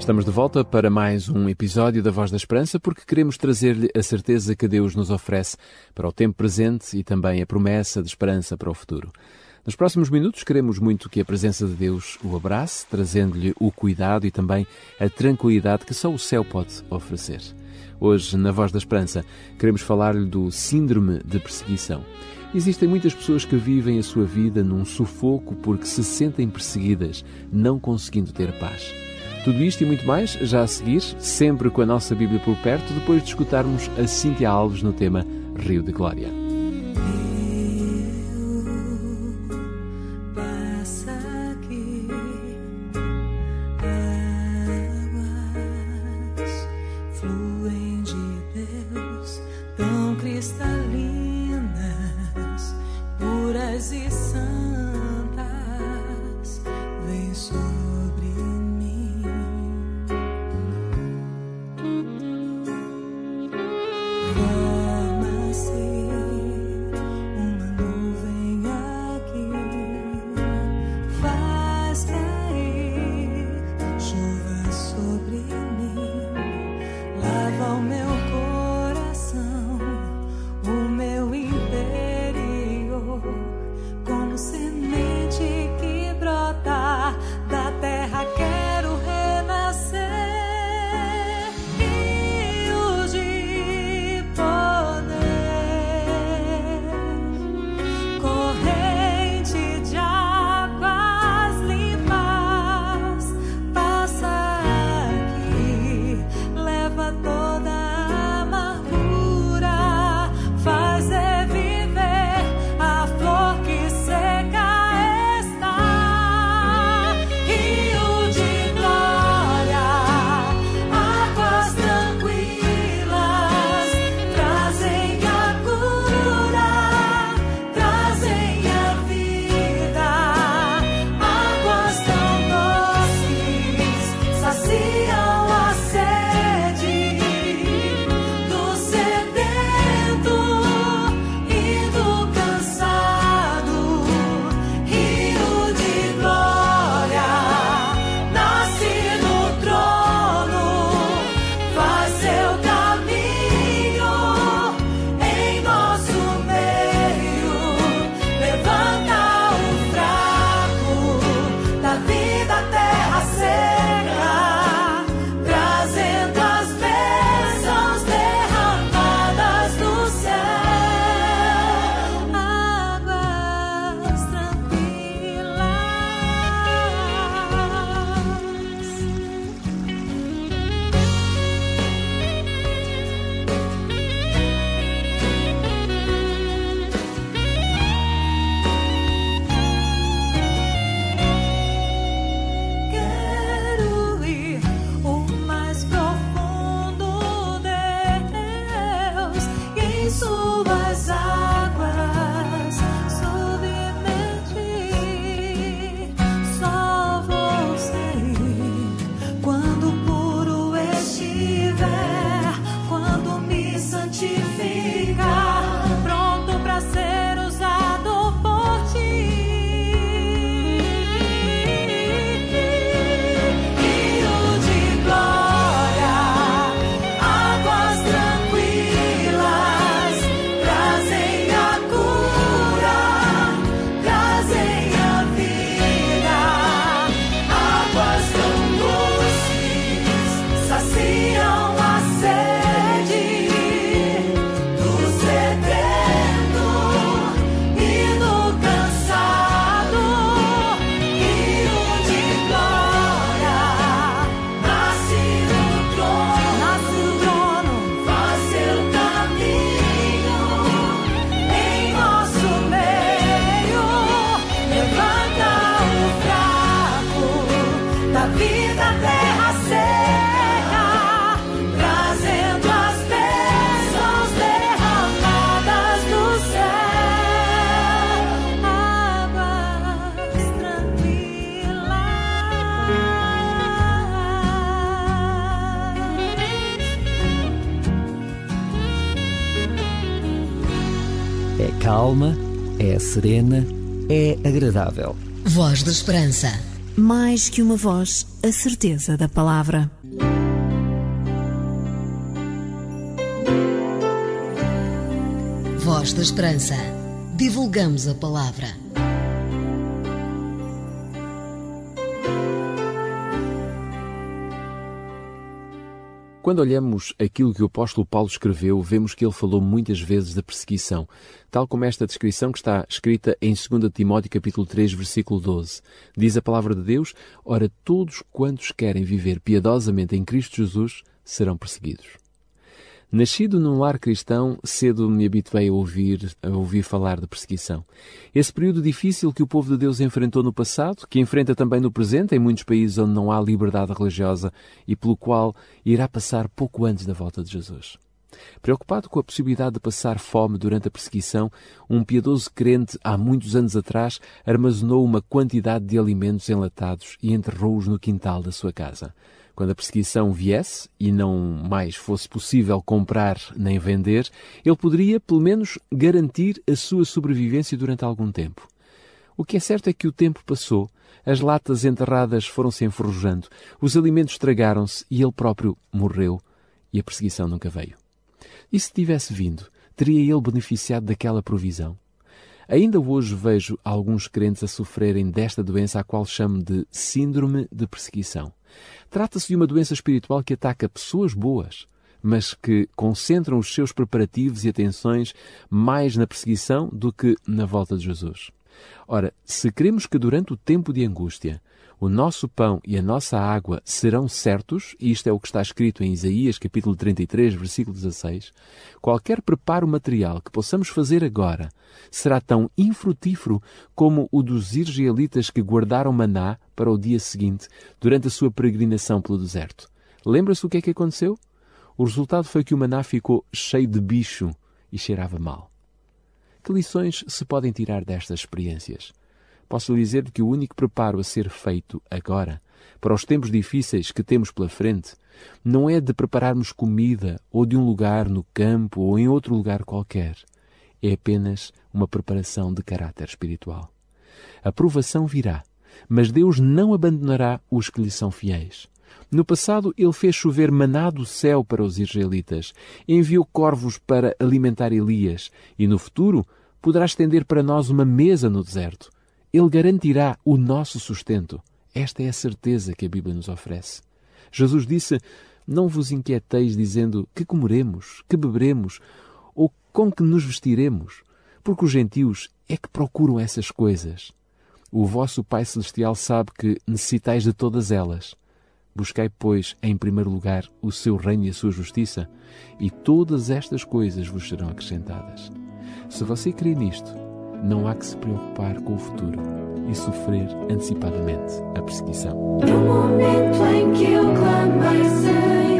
Estamos de volta para mais um episódio da Voz da Esperança porque queremos trazer-lhe a certeza que Deus nos oferece para o tempo presente e também a promessa de esperança para o futuro. Nos próximos minutos queremos muito que a presença de Deus o abrace, trazendo-lhe o cuidado e também a tranquilidade que só o céu pode oferecer. Hoje, na Voz da Esperança, queremos falar-lhe do síndrome de perseguição. Existem muitas pessoas que vivem a sua vida num sufoco porque se sentem perseguidas, não conseguindo ter paz. Tudo isto e muito mais já a seguir, sempre com a nossa Bíblia por perto, depois de escutarmos a Cíntia Alves no tema Rio de Glória. Calma, é serena, é agradável. Voz da Esperança. Mais que uma voz, a certeza da palavra. Voz da Esperança. Divulgamos a palavra. Quando olhamos aquilo que o apóstolo Paulo escreveu, vemos que ele falou muitas vezes da perseguição, tal como esta descrição que está escrita em 2 Timóteo capítulo 3, versículo 12. Diz a palavra de Deus: "Ora todos quantos querem viver piedosamente em Cristo Jesus serão perseguidos." Nascido num lar cristão, cedo me habituei a ouvir, a ouvir falar de perseguição. Esse período difícil que o povo de Deus enfrentou no passado, que enfrenta também no presente em muitos países onde não há liberdade religiosa e pelo qual irá passar pouco antes da volta de Jesus. Preocupado com a possibilidade de passar fome durante a perseguição, um piedoso crente, há muitos anos atrás, armazenou uma quantidade de alimentos enlatados e enterrou-os no quintal da sua casa. Quando a perseguição viesse e não mais fosse possível comprar nem vender, ele poderia, pelo menos, garantir a sua sobrevivência durante algum tempo. O que é certo é que o tempo passou, as latas enterradas foram-se enferrujando, os alimentos estragaram-se e ele próprio morreu e a perseguição nunca veio. E se tivesse vindo, teria ele beneficiado daquela provisão? Ainda hoje vejo alguns crentes a sofrerem desta doença a qual chamo de síndrome de perseguição. Trata-se de uma doença espiritual que ataca pessoas boas, mas que concentram os seus preparativos e atenções mais na perseguição do que na volta de Jesus. Ora, se queremos que durante o tempo de angústia o nosso pão e a nossa água serão certos, e isto é o que está escrito em Isaías capítulo 33, versículo 16, qualquer preparo material que possamos fazer agora será tão infrutífero como o dos israelitas que guardaram maná para o dia seguinte, durante a sua peregrinação pelo deserto. Lembra-se o que é que aconteceu? O resultado foi que o maná ficou cheio de bicho e cheirava mal. Que lições se podem tirar destas experiências? Posso dizer que o único preparo a ser feito agora, para os tempos difíceis que temos pela frente, não é de prepararmos comida ou de um lugar no campo ou em outro lugar qualquer. É apenas uma preparação de caráter espiritual. A provação virá, mas Deus não abandonará os que lhe são fiéis. No passado, ele fez chover maná do céu para os israelitas, enviou corvos para alimentar Elias, e no futuro poderá estender para nós uma mesa no deserto. Ele garantirá o nosso sustento. Esta é a certeza que a Bíblia nos oferece. Jesus disse: Não vos inquieteis dizendo que comeremos, que beberemos ou com que nos vestiremos, porque os gentios é que procuram essas coisas. O vosso Pai Celestial sabe que necessitais de todas elas. Buscai, pois, em primeiro lugar o seu reino e a sua justiça, e todas estas coisas vos serão acrescentadas. Se você crê nisto, não há que se preocupar com o futuro e sofrer antecipadamente a perseguição. No momento em que eu clamei, Senhor,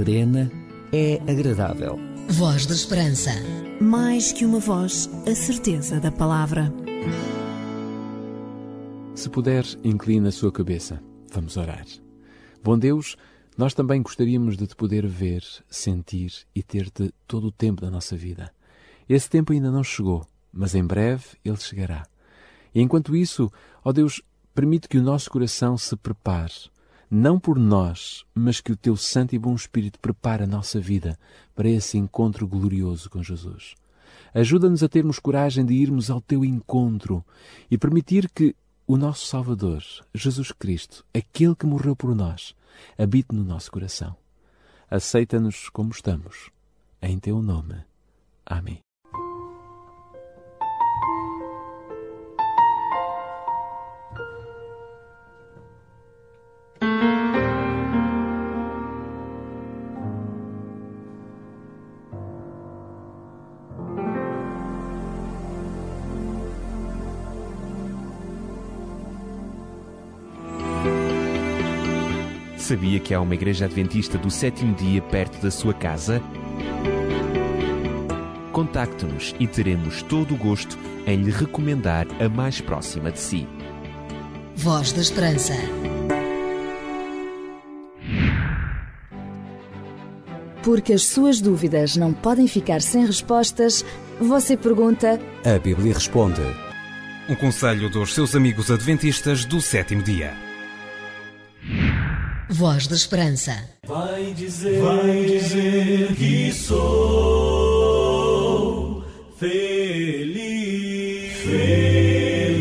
serena, é agradável. Voz da Esperança. Mais que uma voz, a certeza da palavra. Se puder, inclina a sua cabeça. Vamos orar. Bom Deus, nós também gostaríamos de te poder ver, sentir e ter-te todo o tempo da nossa vida. Esse tempo ainda não chegou, mas em breve ele chegará. E enquanto isso, ó Deus, permite que o nosso coração se prepare, não por nós, mas que o teu Santo e Bom Espírito prepare a nossa vida para esse encontro glorioso com Jesus. Ajuda-nos a termos coragem de irmos ao teu encontro e permitir que o nosso Salvador, Jesus Cristo, aquele que morreu por nós, habite no nosso coração. Aceita-nos como estamos. Em teu nome. Amém. Sabia que há uma igreja adventista do sétimo dia perto da sua casa? Contacte-nos e teremos todo o gosto em lhe recomendar a mais próxima de si. Voz da Esperança. Porque as suas dúvidas não podem ficar sem respostas, você pergunta A Bíblia responde. Um conselho dos seus amigos adventistas do sétimo dia. Voz da Esperança. Vai dizer, vai dizer que sou feliz. Feliz.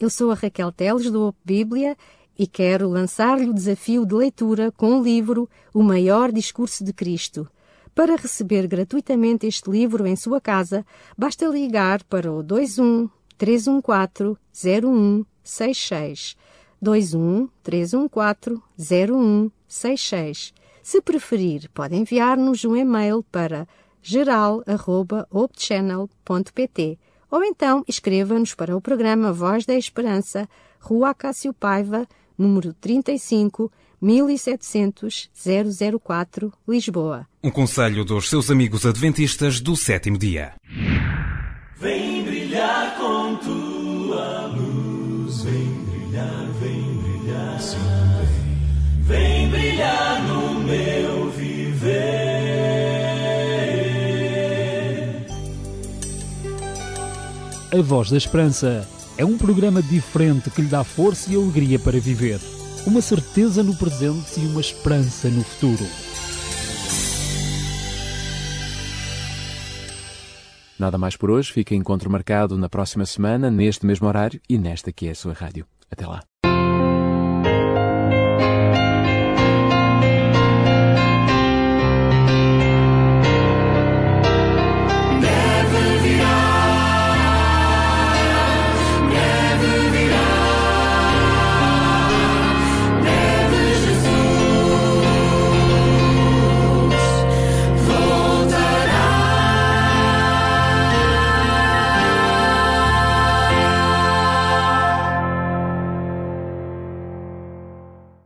Eu sou a Raquel Teles do Op Bíblia e quero lançar-lhe o desafio de leitura com o livro O Maior Discurso de Cristo. Para receber gratuitamente este livro em sua casa, basta ligar para o 21 314 0166. 21 314 0166. Se preferir, pode enviar-nos um e-mail para geral.opchannel.pt ou então escreva-nos para o programa Voz da Esperança, Rua Acácio Paiva, número 35, 1700 004, Lisboa. Um conselho dos seus amigos adventistas do sétimo dia. Vem brilhar com tua luz, vem brilhar, vem brilhar, sim, vem. Vem brilhar no meu viver. A Voz da Esperança é um programa diferente que lhe dá força e alegria para viver. Uma certeza no presente e uma esperança no futuro. Nada mais por hoje. Fica encontro marcado na próxima semana, neste mesmo horário e nesta que é a sua rádio. Até lá.